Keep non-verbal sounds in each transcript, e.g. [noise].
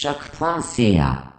Jacques Francia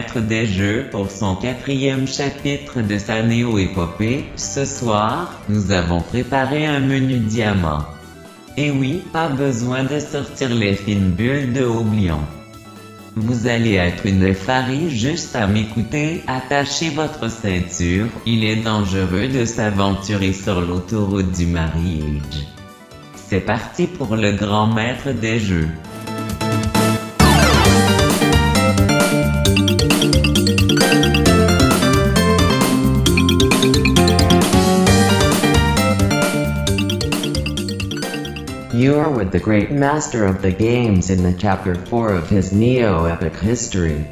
maître des jeux pour son quatrième chapitre de sa néo-épopée. Ce soir, nous avons préparé un menu diamant. Et oui, pas besoin de sortir les fines bulles de Oblion. Vous allez être une effarie juste à m'écouter, attachez votre ceinture, il est dangereux de s'aventurer sur l'autoroute du mariage. C'est parti pour le grand maître des jeux. The great master of the games in the chapter 4 of his neo-epic history.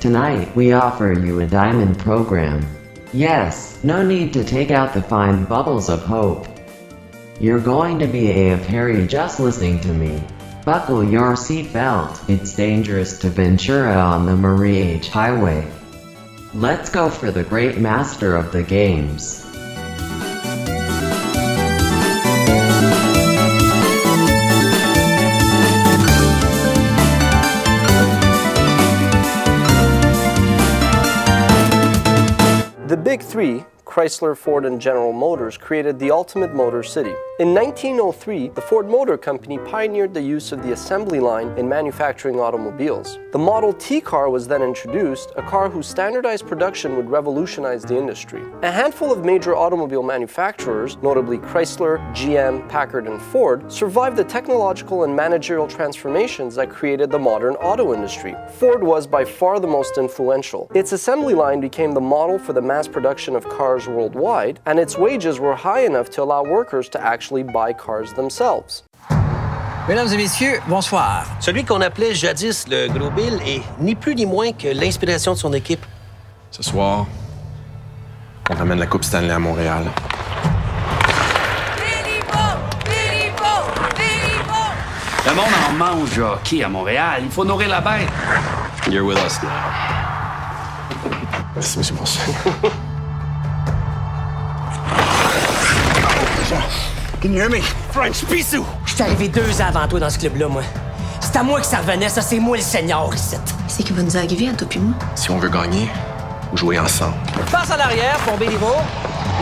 Tonight we offer you a diamond program. Yes, no need to take out the fine bubbles of hope. You're going to be AF Harry just listening to me. Buckle your seatbelt, it's dangerous to Ventura on the Marie H. Highway. Let's go for the great master of the games. Three, Chrysler, Ford, and General Motors, created the ultimate motor city. In 1903, the Ford Motor Company pioneered the use of the assembly line in manufacturing automobiles. The Model T car was then introduced, a car whose standardized production would revolutionize the industry. A handful of major automobile manufacturers, notably Chrysler, GM, Packard, and Ford, survived the technological and managerial transformations that created the modern auto industry. Ford was by far the most influential. Its assembly line became the model for the mass production of cars worldwide, and its wages were high enough to allow workers to actually buy cars themselves. Mesdames et messieurs, bonsoir. Celui qu'on appelait jadis le Gros Bill est ni plus ni moins que l'inspiration de son équipe. Ce soir, on ramène la Coupe Stanley à Montréal. Le monde en mange hockey à Montréal. Il faut nourrir la bête. You're with us now. Merci, Monsieur Ponce. [laughs] Can you hear me? French Bissou! Je suis arrivé deux ans avant toi dans ce club-là, moi. C'est à moi que ça revenait, ça, c'est moi le seigneur ici. C'est qui va nous arriver à toi puis moi? Si on veut gagner, jouer ensemble. Passe à l'arrière pour Béliveau.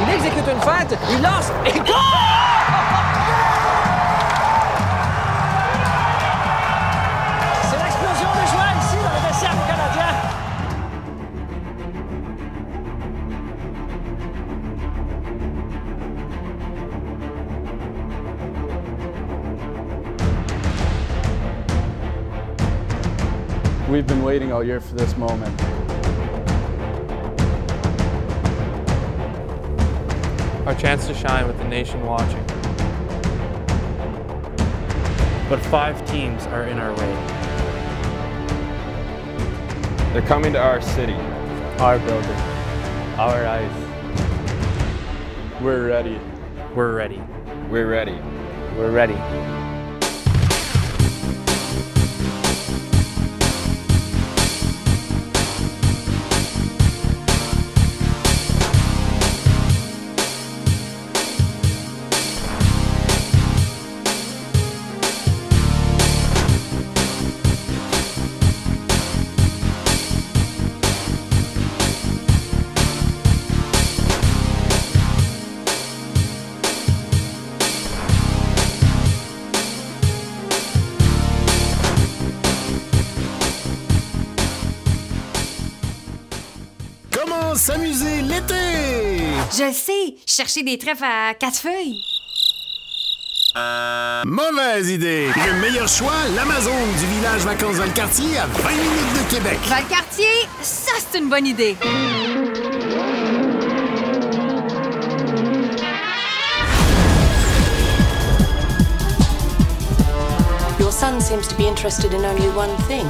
Il exécute une feinte, il lance et goal! We've been waiting all year for this moment. Our chance to shine with the nation watching. But five teams are in our way. They're coming to our city. Our building. Our ice. We're ready. We're ready. We're ready. We're ready. Chercher des trèfles à quatre feuilles. Mauvaise idée! Le meilleur choix, l'Amazon du village vacances Valcartier à 20 minutes de Québec. Valcartier, ça c'est une bonne idée. Your son seems to be interested in only one thing.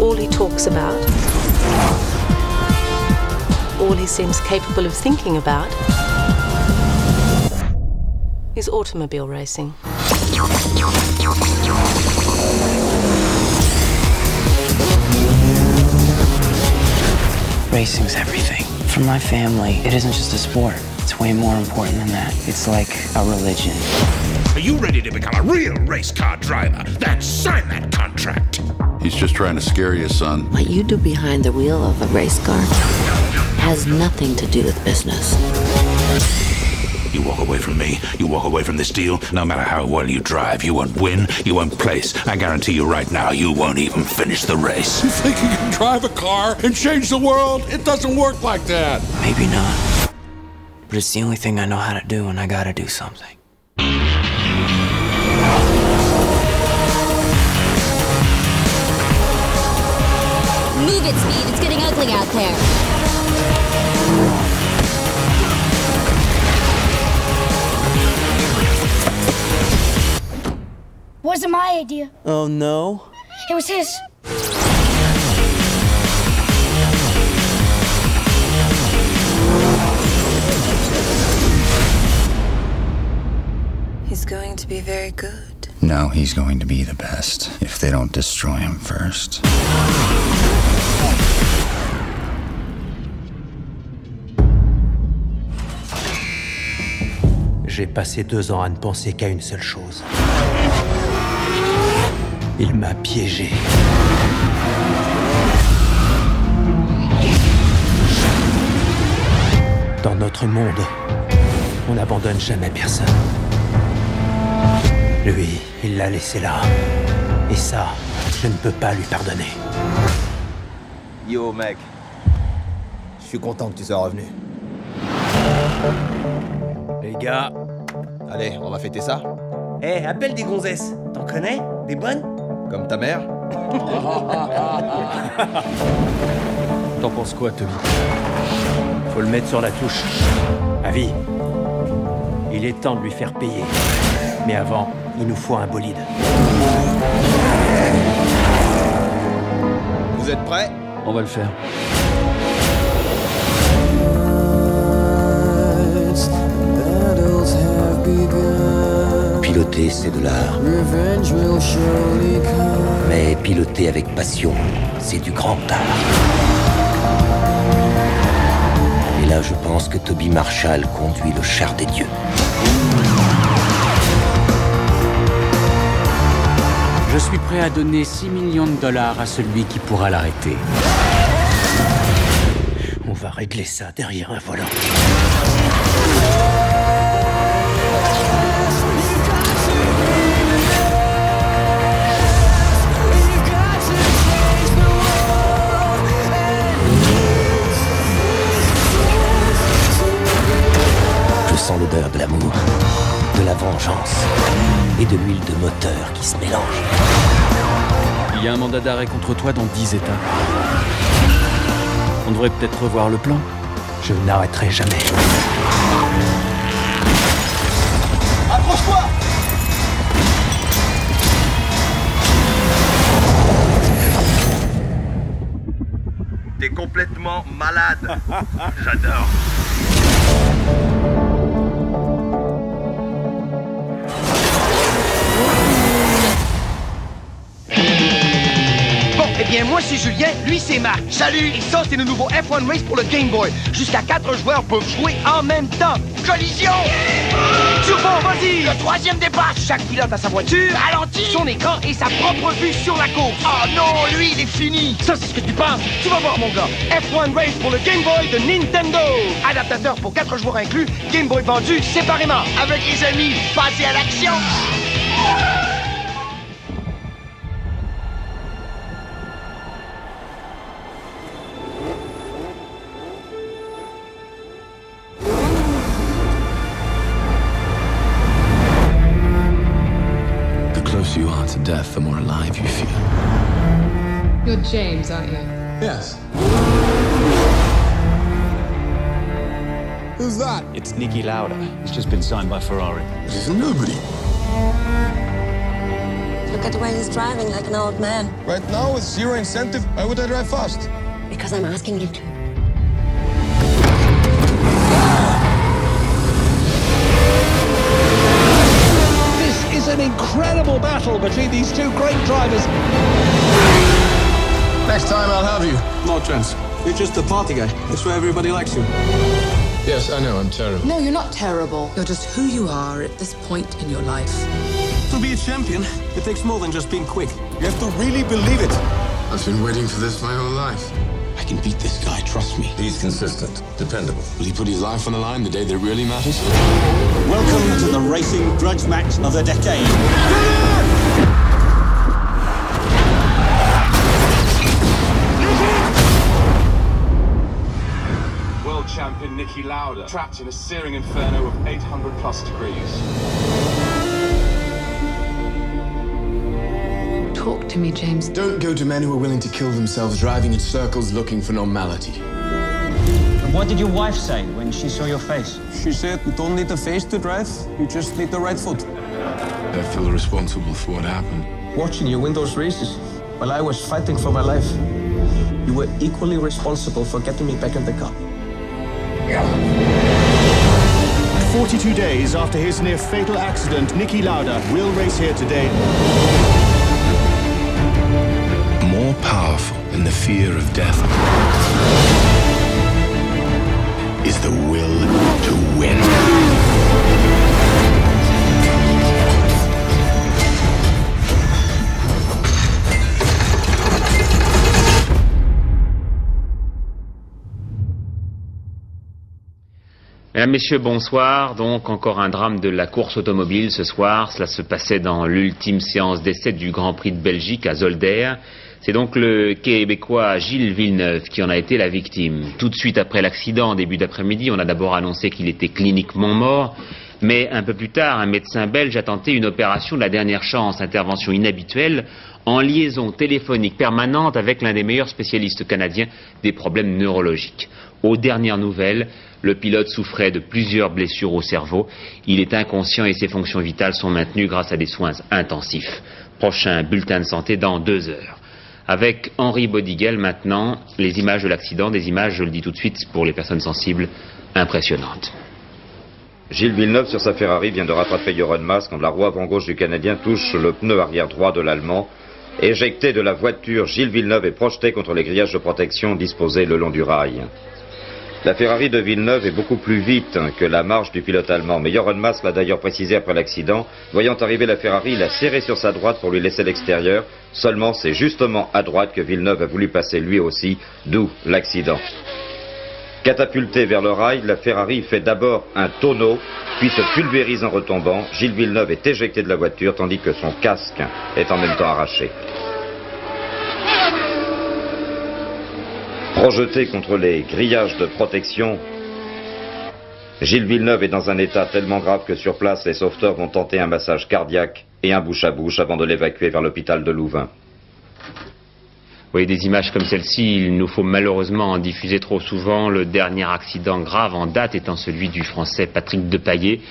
All he talks about, all he seems capable of thinking about, is automobile racing. Racing's everything. For my family, it isn't just a sport. It's way more important than that. It's like a religion. Are you ready to become a real race car driver? Then sign that contract. He's just trying to scare you, son. What you do behind the wheel of a race car has nothing to do with business. You walk away from me, you walk away from this deal, no matter how well you drive, you won't win, you won't place. I guarantee you right now, you won't even finish the race. You think you can drive a car and change the world? It doesn't work like that. Maybe not. But it's the only thing I know how to do, and I gotta do something. Move it, Speed. It's getting ugly out there. Wasn't my idea. Oh no? It was his. He's going to be very good. No, he's going to be the best if they don't destroy him first. J'ai passé deux ans à ne penser qu'à une seule chose. Il m'a piégé. Dans notre monde, on n'abandonne jamais personne. Lui, il l'a laissé là. Et ça, je ne peux pas lui pardonner. Yo mec, je suis content que tu sois revenu. Les gars, Allez, on va fêter ça Eh, appelle des gonzesses. T'en connais? Des bonnes? Comme ta mère [laughs] T'en penses quoi, Tommy Faut le mettre sur la touche. Avis, il est temps de lui faire payer. Mais avant, il nous faut un bolide. Vous êtes prêts? On va le faire. Piloter, c'est de l'art. Mais piloter avec passion, c'est du grand art. Et là, je pense que Toby Marshall conduit le char des dieux. Je suis prêt à donner 6 millions de dollars à celui qui pourra l'arrêter. On va régler ça derrière un volant. L'odeur de l'amour, de la vengeance et de l'huile de moteur qui se mélange. Il y a un mandat d'arrêt contre toi dans 10 États. On devrait peut-être revoir le plan. Je n'arrêterai jamais. Accroche-toi T'es complètement malade. [laughs] J'adore. Bien, moi, c'est Julien, lui, c'est Marc. Salut! Et ça, c'est le nouveau F1 Race pour le Game Boy. Jusqu'à quatre joueurs peuvent jouer en même temps. Collision! Turbo, vas-y! Le troisième dépasse! Chaque pilote a sa voiture, ralenti, son écran et sa propre vue sur la course. Oh non, lui, il est fini! Ça, c'est ce que tu penses. Tu vas voir, mon gars. F1 Race pour le Game Boy de Nintendo. Adaptateur pour quatre joueurs inclus, Game Boy vendu séparément. Avec les amis, passez à l'action! Alive you feel. You're James, aren't you? Yes. Who's that? It's Niki Lauda. He's just been signed by Ferrari. He's a nobody. Look at the way he's driving like an old man. Right now, with zero incentive, why would I drive fast? Because I'm asking you to. Incredible battle between these two great drivers. Next time, I'll have you. No chance. You're just the party guy. That's why everybody likes you. Yes, I know, I'm terrible. No, you're not terrible. You're just who you are at this point in your life. To be a champion, it takes more than just being quick. You have to really believe it. I've been waiting for this my whole life. I can beat this guy, trust me. He's consistent, dependable. Will he put his life on the line the day that really matters? Welcome to the racing grudge match of the decade. World champion Niki Lauda, trapped in a searing inferno of 800 plus degrees. To me, James. Don't go to men who are willing to kill themselves driving in circles looking for normality. And what did your wife say when she saw your face? She said, you don't need a face to drive, you just need the right foot. I feel responsible for what happened. Watching you win those races while I was fighting for my life, you were equally responsible for getting me back in the car. 42 days after his near fatal accident, Niki Lauda will race here today. Than the fear of death is the will to win. Mesdames, Messieurs, bonsoir. Donc encore un drame de la course automobile ce soir. Cela se passait dans l'ultime séance d'essai du Grand Prix de Belgique à Zolder. C'est donc le Québécois Gilles Villeneuve qui en a été la victime. Tout de suite après l'accident, en début d'après-midi, on a d'abord annoncé qu'il était cliniquement mort. Mais un peu plus tard, un médecin belge a tenté une opération de la dernière chance, intervention inhabituelle, en liaison téléphonique permanente avec l'un des meilleurs spécialistes canadiens des problèmes neurologiques. Aux dernières nouvelles, le pilote souffrait de plusieurs blessures au cerveau. Il est inconscient et ses fonctions vitales sont maintenues grâce à des soins intensifs. Prochain bulletin de santé dans deux heures. Avec Henri Bodiguel maintenant, les images de l'accident, des images, je le dis tout de suite, pour les personnes sensibles, impressionnantes. Gilles Villeneuve sur sa Ferrari vient de rattraper Joran Mas quand la roue avant gauche du Canadien touche le pneu arrière droit de l'Allemand. Éjecté de la voiture, Gilles Villeneuve est projeté contre les grillages de protection disposés le long du rail. La Ferrari de Villeneuve est beaucoup plus vite que la marche du pilote allemand, mais Joran Mas l'a d'ailleurs précisé après l'accident. Voyant arriver la Ferrari, il a serré sur sa droite pour lui laisser l'extérieur. Seulement, c'est justement à droite que Villeneuve a voulu passer lui aussi, d'où l'accident. Catapulté vers le rail, la Ferrari fait d'abord un tonneau, puis se pulvérise en retombant. Gilles Villeneuve est éjecté de la voiture, tandis que son casque est en même temps arraché. Projeté contre les grillages de protection, Gilles Villeneuve est dans un état tellement grave que sur place, les sauveteurs vont tenter un massage cardiaque et un bouche à bouche avant de l'évacuer vers l'hôpital de Louvain. Vous voyez des images comme celle-ci, il nous faut malheureusement en diffuser trop souvent. Le dernier accident grave en date étant celui du français Patrick Depaillé.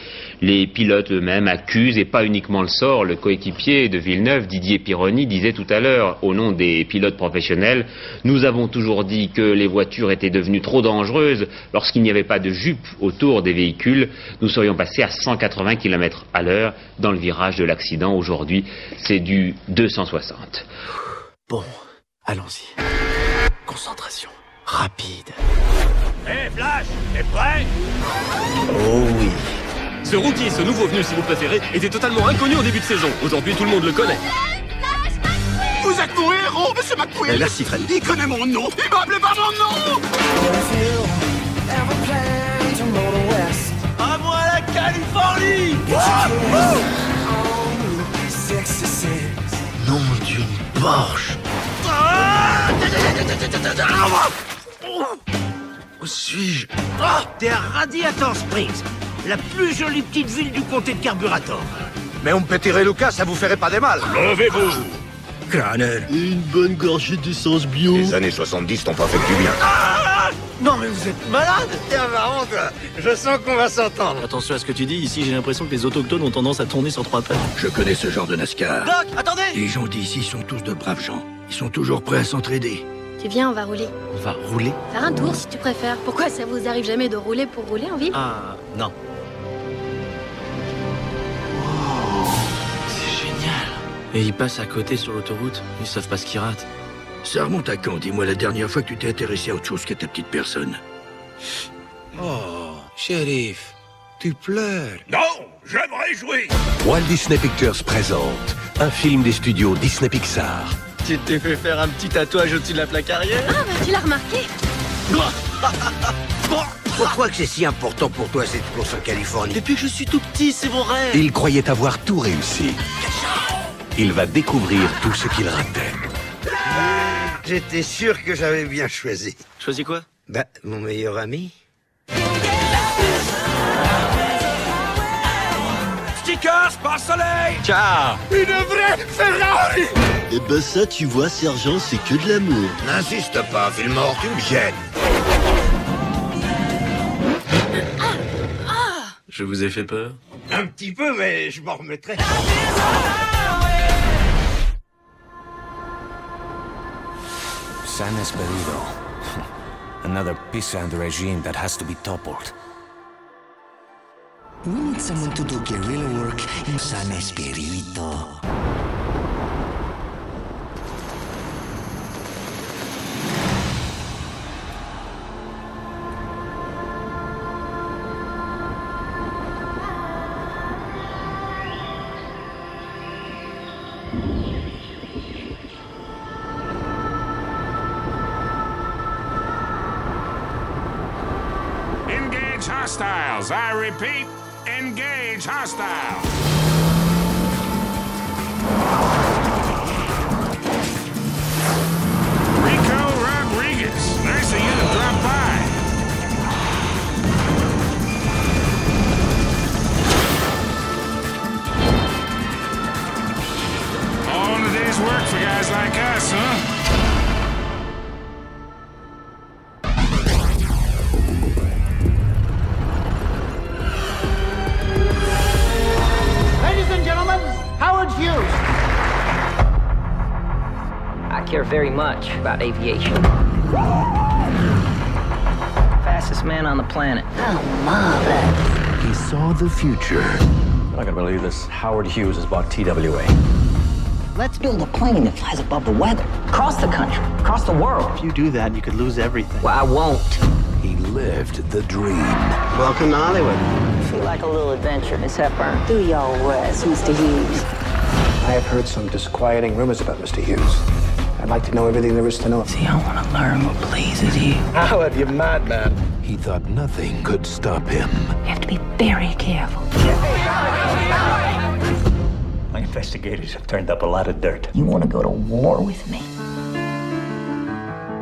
Les pilotes eux-mêmes accusent, et pas uniquement le sort, le coéquipier de Villeneuve, Didier Pironi, disait tout à l'heure, au nom des pilotes professionnels, nous avons toujours dit que les voitures étaient devenues trop dangereuses lorsqu'il n'y avait pas de jupe autour des véhicules. Nous serions passés à 180 km à l'heure dans le virage de l'accident. Aujourd'hui, c'est du 260. Bon, allons-y. Concentration. Rapide. Hé, Flash, t'es prêt? Oh oui. Ce rookie, ce nouveau venu si vous préférez, était totalement inconnu au début de saison. Aujourd'hui, tout le monde le connaît. Vous êtes mon héros, monsieur McQueen Eh, merci, Fred. Il connaît mon nom Il m'a appelé par mon nom À moi la Californie Nom d'une Porsche. Où suis-je Ah, T'es à Radiator Springs, la plus jolie petite ville du comté de Carburator. Mais un petit reluca, ça vous ferait pas de mal. Levez-vous Crâneur. Une bonne gorgée d'essence bio. Les années 70 t'ont pas fait du bien. Ah non mais vous êtes malade Tiens, contre, je sens qu'on va s'entendre. Attention à ce que tu dis, ici j'ai l'impression que les autochtones ont tendance à tourner sur trois pattes. Je connais ce genre de NASCAR. Doc, attendez Les gens d'ici sont tous de braves gens. Ils sont toujours prêts à s'entraider. Tu viens, on va rouler. On va rouler? Faire un tour si tu préfères. Pourquoi ça vous arrive jamais de rouler pour rouler en ville? Ah, non. Et ils passent à côté sur l'autoroute, ils savent pas ce qu'ils ratent. Ça remonte à quand Dis-moi la dernière fois que tu t'es intéressé à autre chose qu'à ta petite personne. Oh, shérif, tu pleures. Non, j'aimerais jouer Walt Disney Pictures présente un film des studios Disney Pixar. Tu t'es fait faire un petit tatouage au-dessus de la plaque arrière? Ah, bah tu l'as remarqué? [laughs] Pourquoi que c'est si important pour toi cette course en Californie? Depuis que je suis tout petit, c'est mon rêve Il croyait avoir tout réussi. Il va découvrir tout ce qu'il ratait. J'étais sûr que j'avais bien choisi. Choisis quoi? Bah, mon meilleur ami. Stickers par soleil Ciao Une vraie Ferrari Eh ben ça, tu vois, sergent, c'est que de l'amour. N'insiste pas, Fillmore, tu me gênes. Je vous ai fait peur? Un petit peu, mais je m'en remettrai. San Esperido. [laughs] Another the regime that has to be toppled. We need someone to do guerrilla work in San Espirito. Engage hostiles. Care very much about aviation. Fastest man on the planet. Oh, mother. He saw the future. I'm not gonna believe this. Howard Hughes has bought TWA. Let's build a plane that flies above the weather. Across the country. Across the world. If you do that, you could lose everything. Well, I won't. He lived the dream. Welcome to Hollywood. Feel like a little adventure, Miss Hepburn. Do your worst, Mr. Hughes. I have heard some disquieting rumors about Mr. Hughes. I'd like to know everything there is to know. See, I want to learn what pleases you. Howard, you madman. He thought nothing could stop him. You have to be very careful. My investigators have turned up a lot of dirt. You want to go to war with me?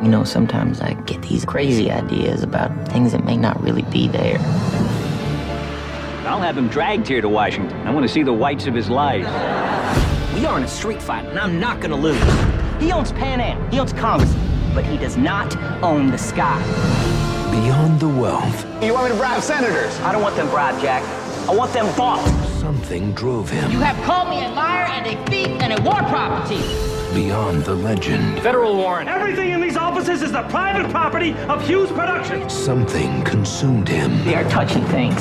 You know, sometimes I get these crazy ideas about things that may not really be there. I'll have him dragged here to Washington. I want to see the whites of his lies. We are in a street fight, and I'm not gonna lose. He owns Pan Am, he owns Congress, but he does not own the sky. Beyond the wealth, You want me to bribe senators? I don't want them bribed, Jack. I want them bought. something drove him. You have called me a liar and a thief and a war property. Beyond the legend, Federal warrant. Everything in these offices is the private property of Hughes Productions. something consumed him. They are touching things.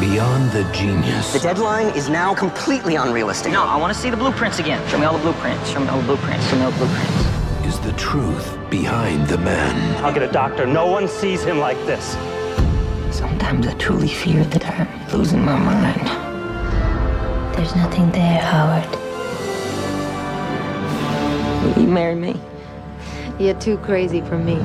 Beyond the genius, The deadline is now completely unrealistic. No, I want to see the blueprints again. Show me all the blueprints. Show me all the blueprints. Show me all the blueprints. is the truth behind the man. I'll get a doctor. No one sees him like this. Sometimes I truly fear that I'm losing my mind. There's nothing there, Howard. Will you marry me? You're too crazy for me.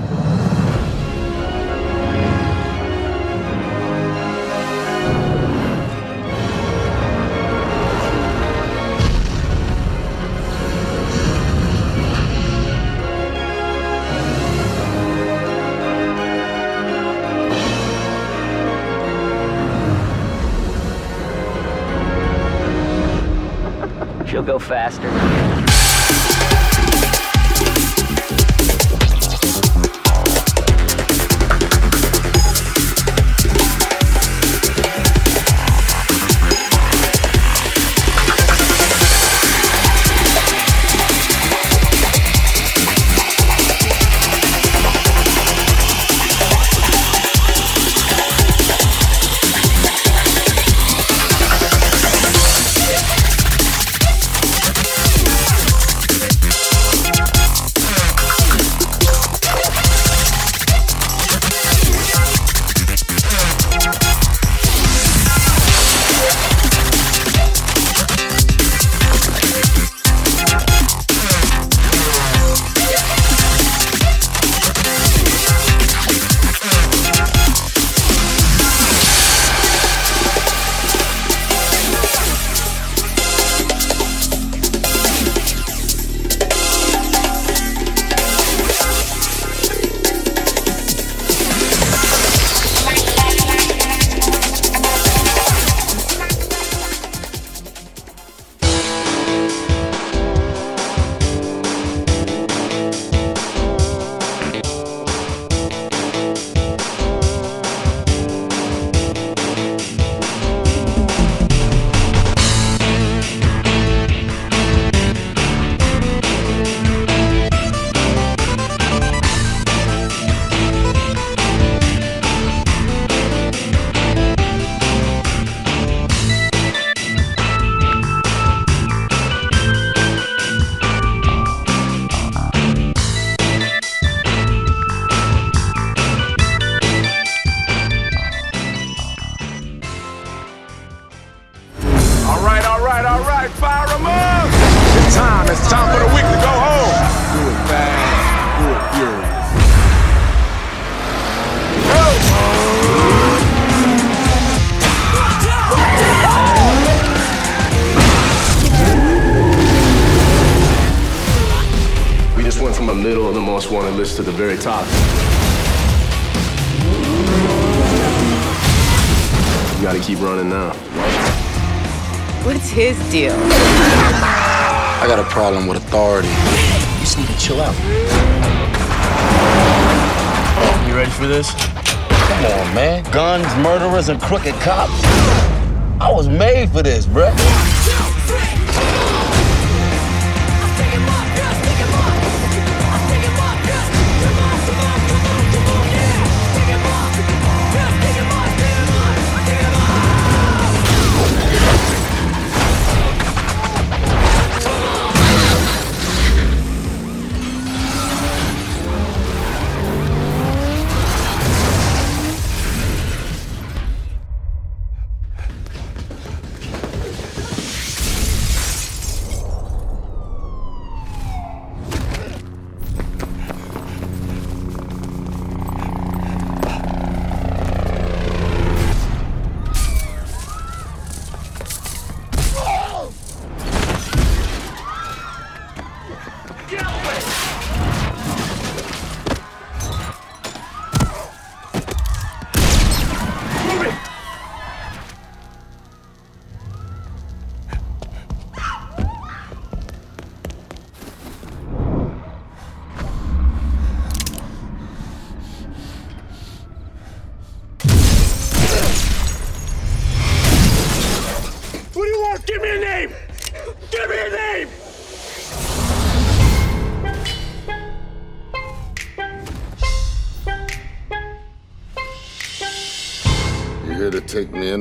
go faster. runners crooked cops. I was made for this, bruh.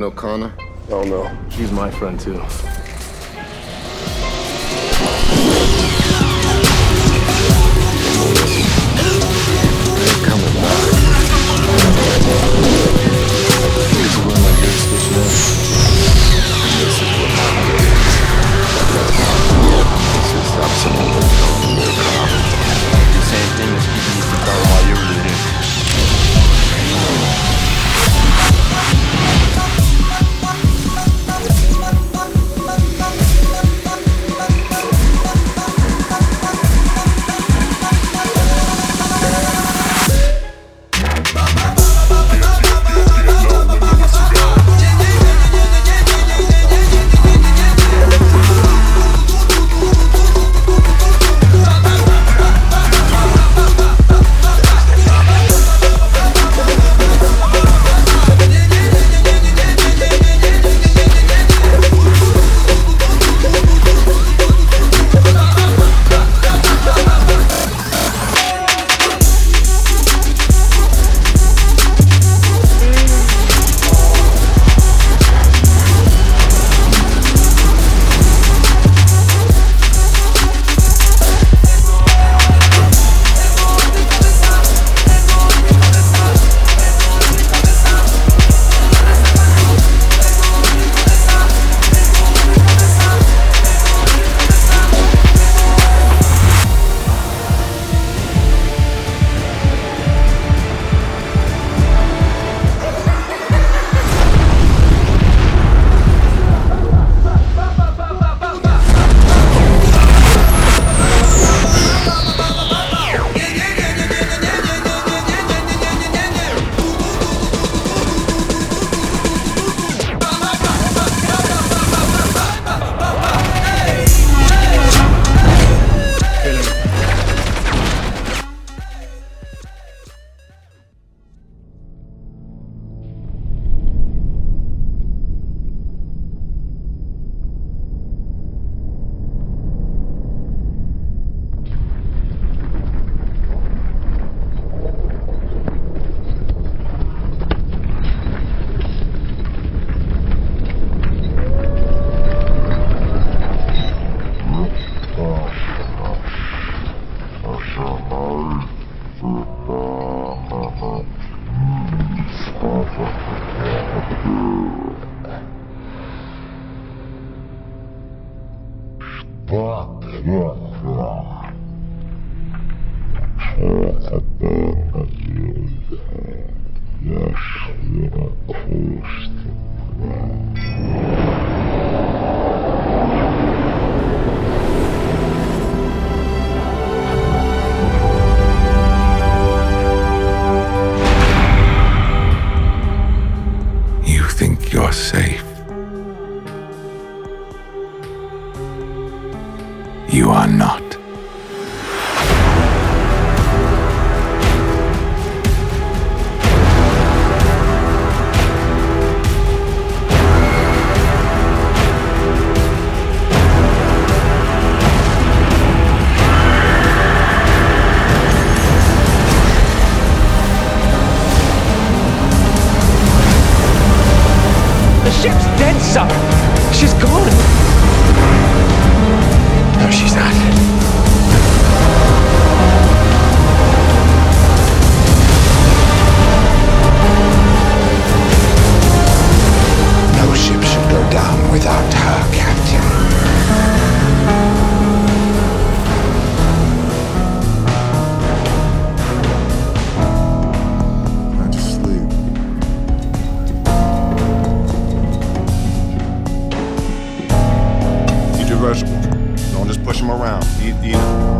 O'Connor? Oh no. She's my friend too.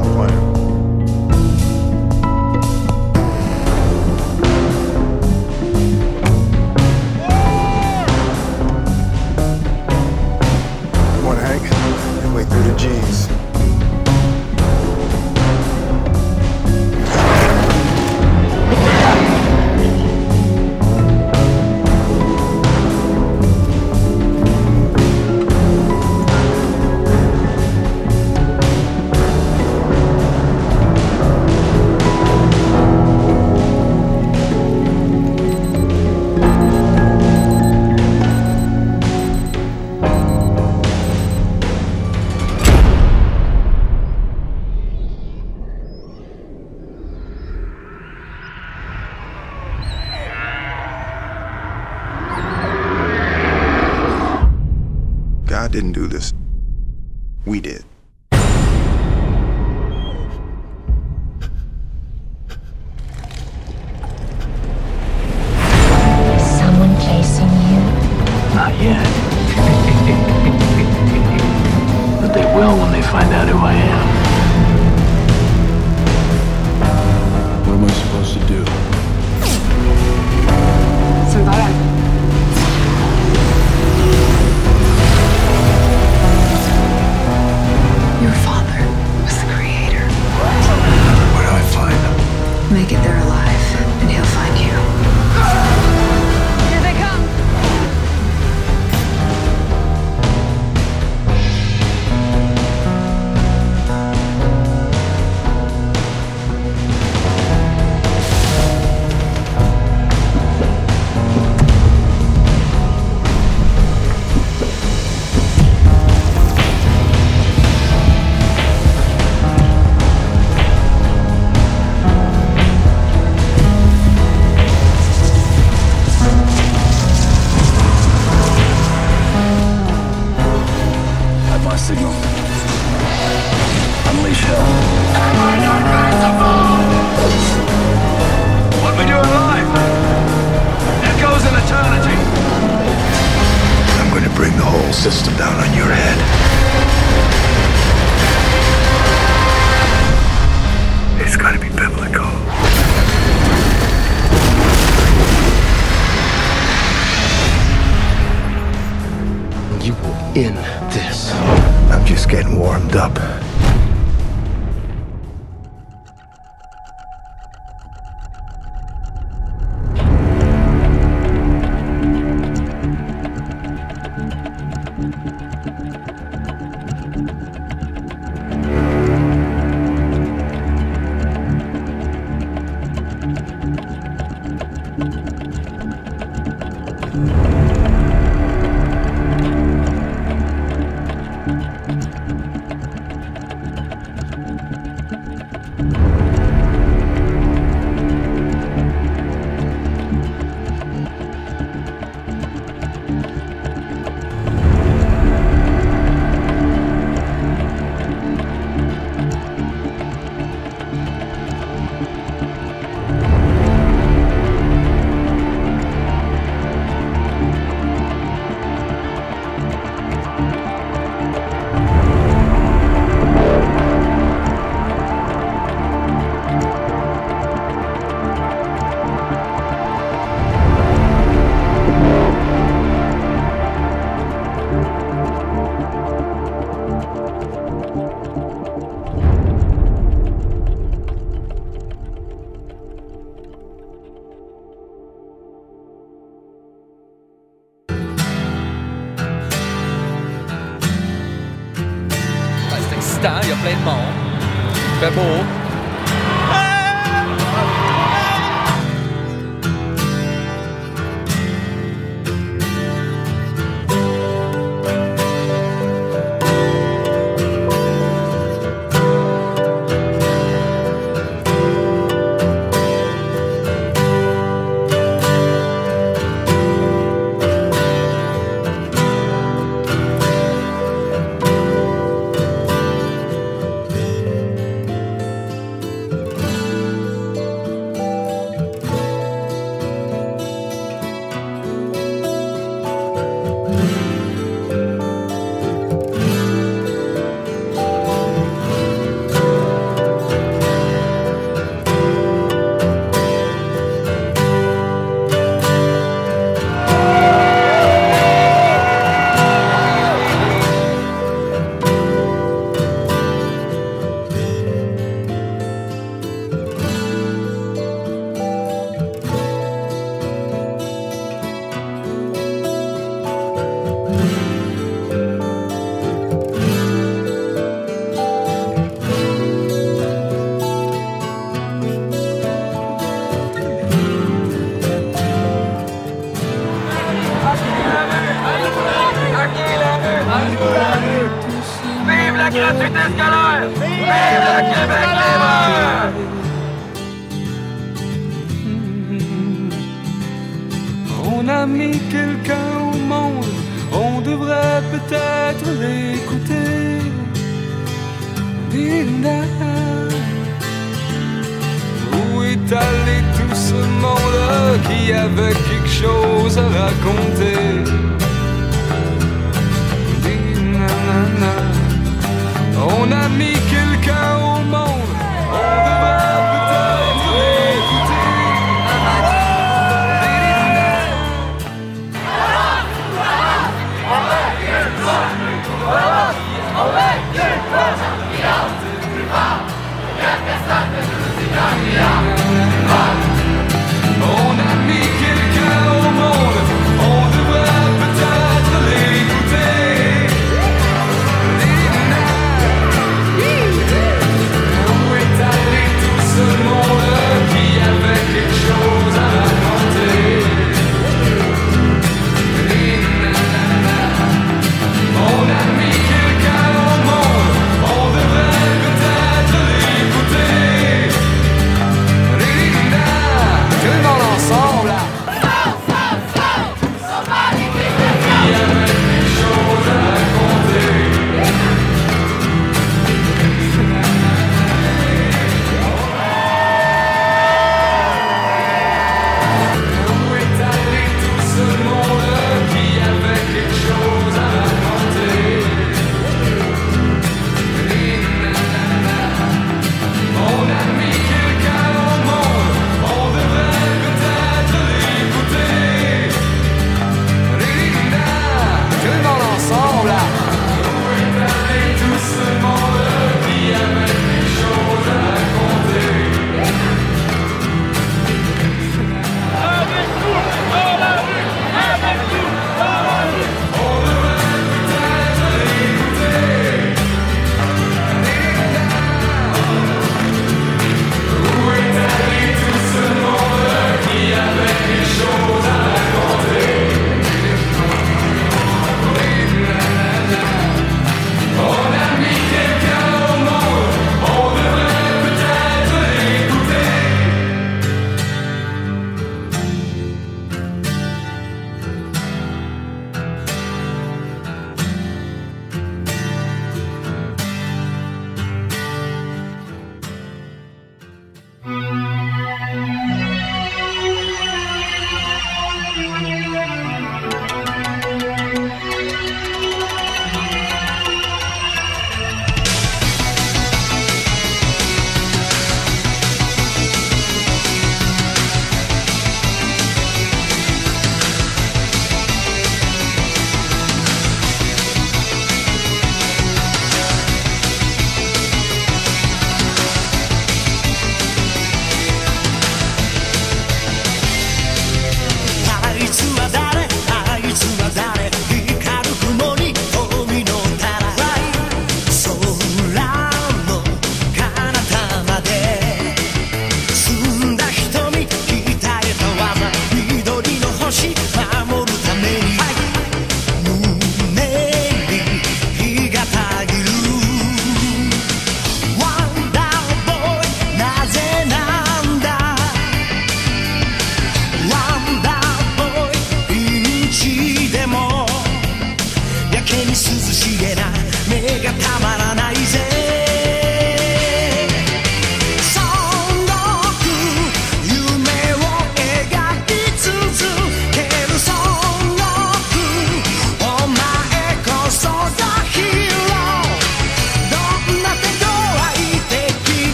Apanho.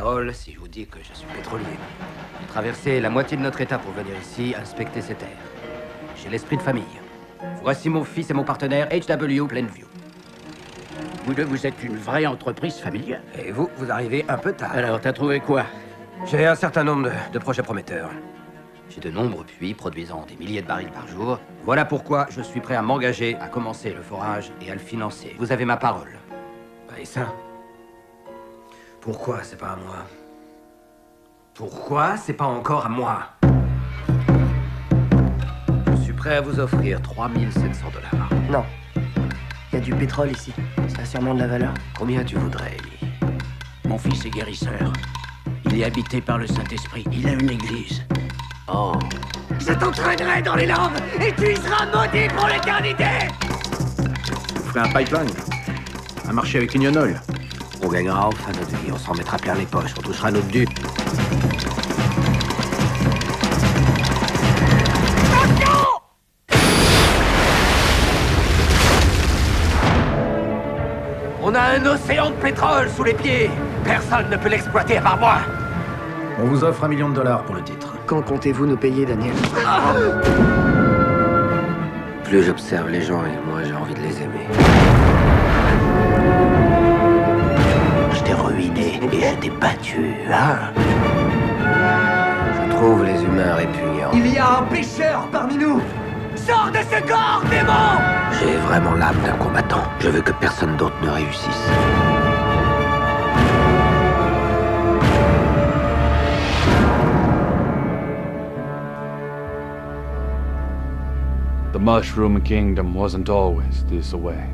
Parole si je vous dis que je suis pétrolier. J'ai traversé la moitié de notre état pour venir ici inspecter ces terres. J'ai l'esprit de famille. Voici mon fils et mon partenaire HW Plainview. Vous deux, vous êtes une vraie entreprise familiale. Et vous, vous arrivez un peu tard. Alors, t'as trouvé quoi? J'ai un certain nombre de, de projets prometteurs. J'ai de nombreux puits produisant des milliers de barils par jour. Voilà pourquoi je suis prêt à m'engager à commencer le forage et à le financer. Vous avez ma parole. Et ça Pourquoi c'est pas à moi Pourquoi c'est pas encore à moi Je suis prêt à vous offrir 3700 dollars. Non. Il y a du pétrole ici. Ça a sûrement de la valeur. Combien tu voudrais, Ellie Mon fils est guérisseur. Il est habité par le Saint-Esprit. Il a une église. Oh. Je t'entraînerai dans les langues et tu y seras maudit pour l'éternité On ferait un pipeline. Un marché avec Union Oil. On gagnera enfin notre vie, on s'en mettra plein les poches, on touchera notre dû. On a un océan de pétrole sous les pieds Personne ne peut l'exploiter à part moi On vous offre un million de dollars pour le titre. Quand comptez-vous nous payer, Daniel ah Plus j'observe les gens et moins j'ai envie de les aimer. Et je t'ai battu, hein Je trouve les humains répugnants. Il y a un pécheur parmi nous Sors de ce corps, démon J'ai vraiment l'âme d'un combattant. Je veux que personne d'autre ne réussisse. The Mushroom Kingdom wasn't always this way.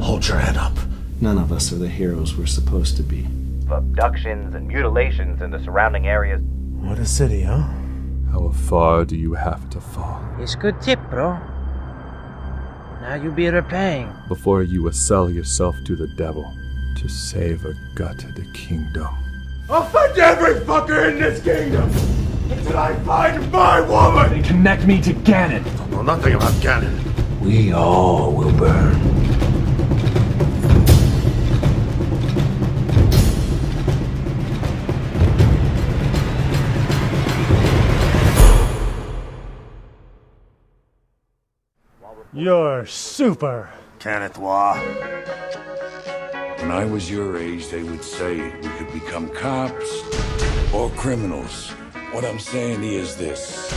Hold your head up. None of us are the heroes we're supposed to be. Abductions and mutilations in the surrounding areas. What a city, huh? How far do you have to fall It's good tip, bro. Now you be repaying. before you will sell yourself to the devil to save a gutted kingdom? I'll find every fucker in this kingdom until I find my woman! They connect me to Ganon. I know nothing about Ganon. We all will burn. You're super. Kenneth Waugh. When I was your age, they would say we could become cops or criminals. What I'm saying is this.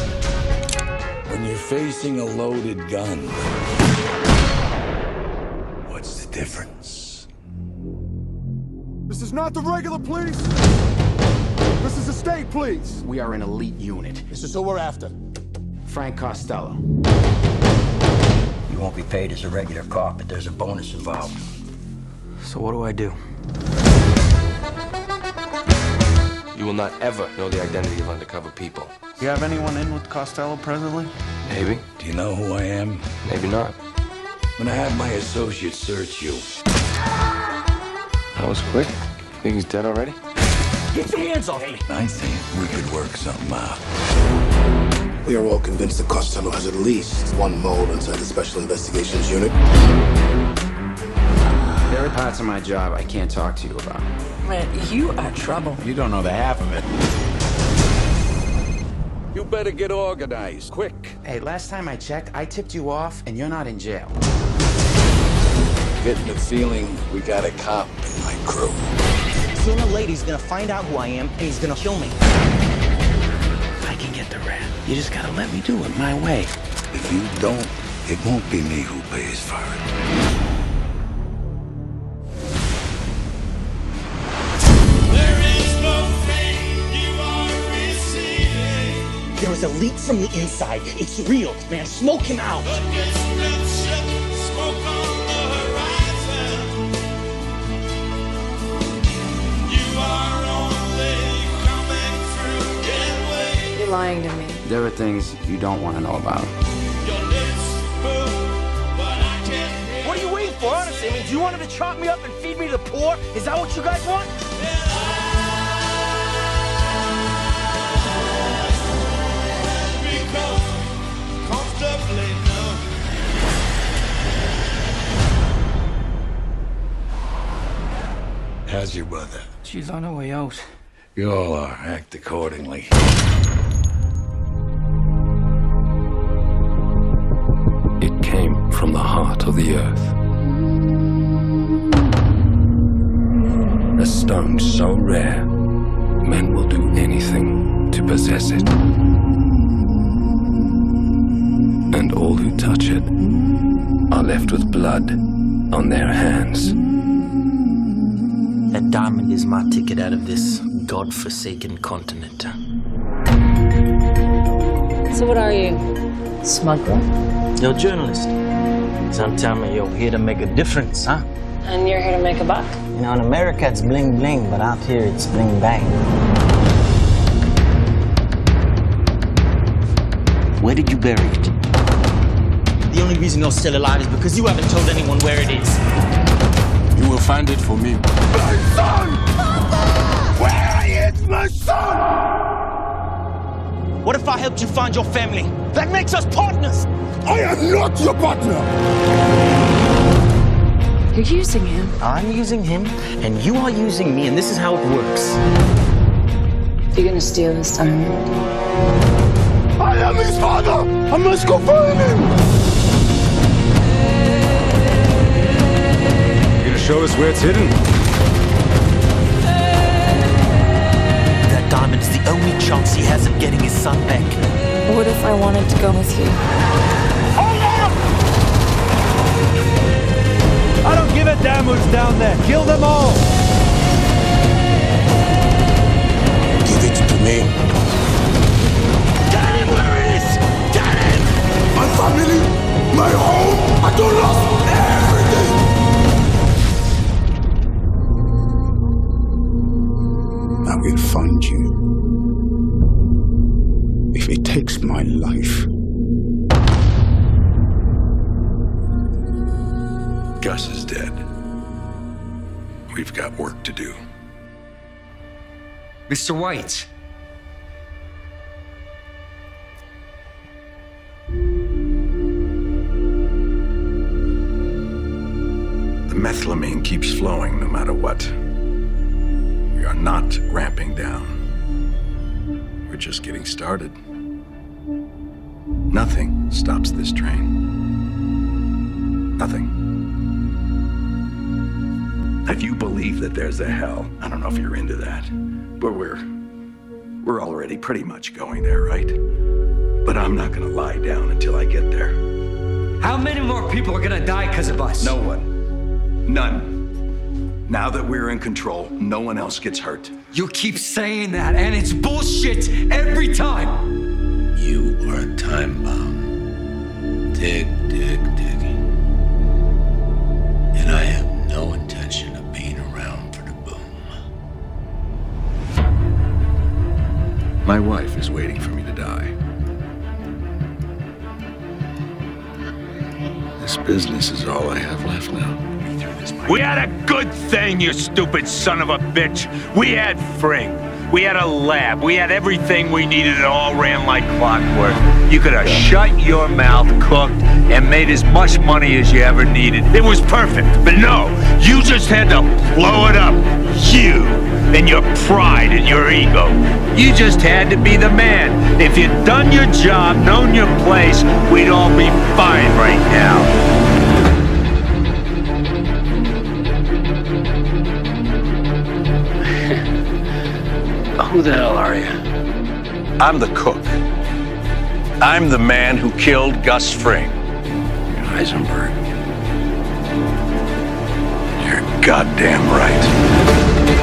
When you're facing a loaded gun, what's the difference? This is not the regular police! This is the state police! We are an elite unit. This is who we're after. Frank Costello. You won't be paid as a regular cop, but there's a bonus involved. So what do I do? You will not ever know the identity of undercover people. Do you have anyone in with Costello presently? Maybe, Do you know who I am? maybe not. When I have my associates search you, That was quick. Think he's dead already? Get your hands off me! I think we could work something out. We are all convinced that Costello has at least one mole inside the Special Investigations Unit. There are parts of my job I can't talk to you about. Man, you are trouble. You don't know the half of it. You better get organized, quick. Hey, last time I checked, I tipped you off, and you're not in jail. Getting the feeling we got a cop in my crew. Sooner or later, he's gonna find out who I am, and he's gonna kill me. I can get the rat. You just gotta let me do it my way. If you don't, it won't be me who pays for it. There is a leak from the inside. It's real, man. Smoke him out. You're lying to me. There are things you don't want to know about. What are you waiting for, honestly? I mean, do you want him to chop me up and feed me to the poor? Is that what you guys want? How's your mother? She's on her way out. You all are. Act accordingly. From the heart of the earth. A stone so rare, men will do anything to possess it. And all who touch it are left with blood on their hands. That diamond is my ticket out of this god-forsaken continent. So what are you? Smuggler? You're journalist. Some tell me you're here to make a difference, huh? And you're here to make a buck? You know, in America it's bling bling, but out here it's bling bang. Where did you bury it? The only reason you're still alive is because you haven't told anyone where it is. You will find it for me. My son! Papa! Where is my son? What if I helped you find your family? That makes us partners! I am not your partner! You're using him. I'm using him, and you are using me, and this is how it works. You're gonna steal this time. I am his father! I must go find him! You're gonna show us where it's hidden? That diamond's the only chance he has of getting his son back. What if I wanted to go with you? I don't give a damn who's down there. Kill them all. Give it to me. Get him where it is! Get him! My family, my home, I don't lost Mr. White. The methylamine keeps flowing no matter what. We are not ramping down. We're just getting started. Nothing stops this train. Nothing. If you believe that there's a hell, I don't know if you're into that, but we're we're already pretty much going there, right? But I'm not gonna lie down until I get there. How many more people are gonna die because of us? No one. None. Now that we're in control, no one else gets hurt. You keep saying that, and it's bullshit every time. You are a time We had a good thing, you stupid son of a bitch. We had Fring. We had a lab. We had everything we needed. It all ran like clockwork. You could have shut your mouth, cooked, and made as much money as you ever needed. It was perfect. But no, you just had to blow it up. You and your pride and your ego. You just had to be the man. If you'd done your job, known your place, we'd all be fine right now. Who the hell are you? I'm the cook. I'm the man who killed Gus Fring. Heisenberg. You're goddamn right.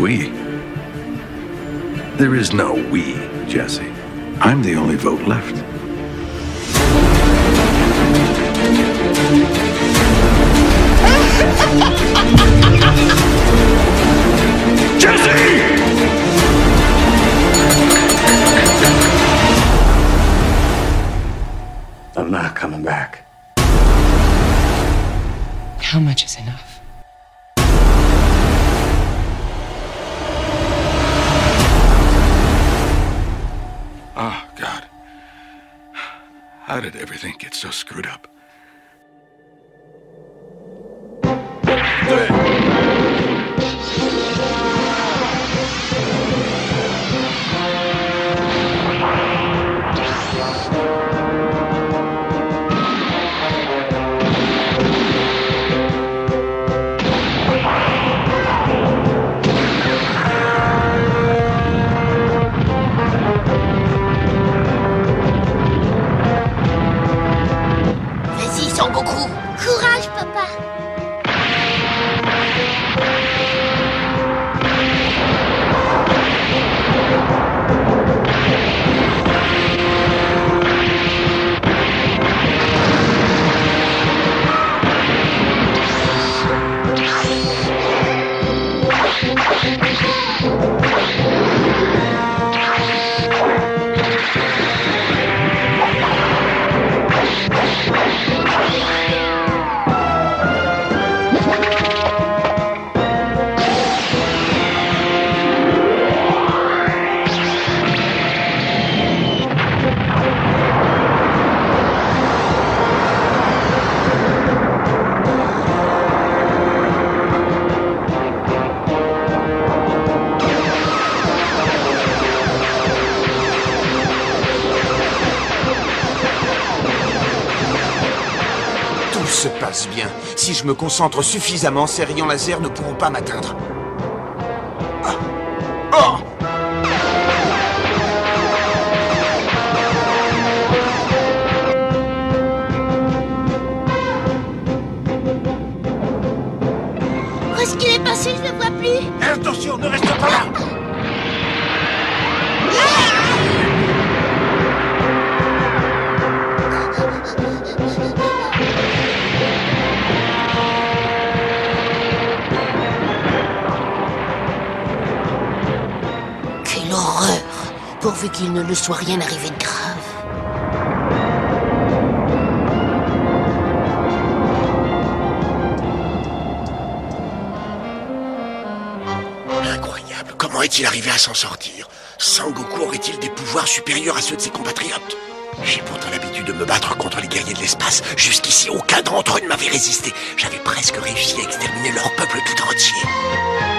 We? There is no we, Jesse. I'm the only vote left. [laughs] Jesse! I'm not coming back. How much is enough? Oh, God. How did everything get so screwed up? Passe bien. Si je me concentre suffisamment, ces rayons laser ne pourront pas m'atteindre. Ne soit rien arrivé de grave. Incroyable. Comment est-il arrivé à s'en sortir? Sangoku aurait-il des pouvoirs supérieurs à ceux de ses compatriotes? J'ai pourtant l'habitude de me battre contre les guerriers de l'espace. Jusqu'ici, aucun d'entre eux ne m'avait résisté. J'avais presque réussi à exterminer leur peuple tout entier.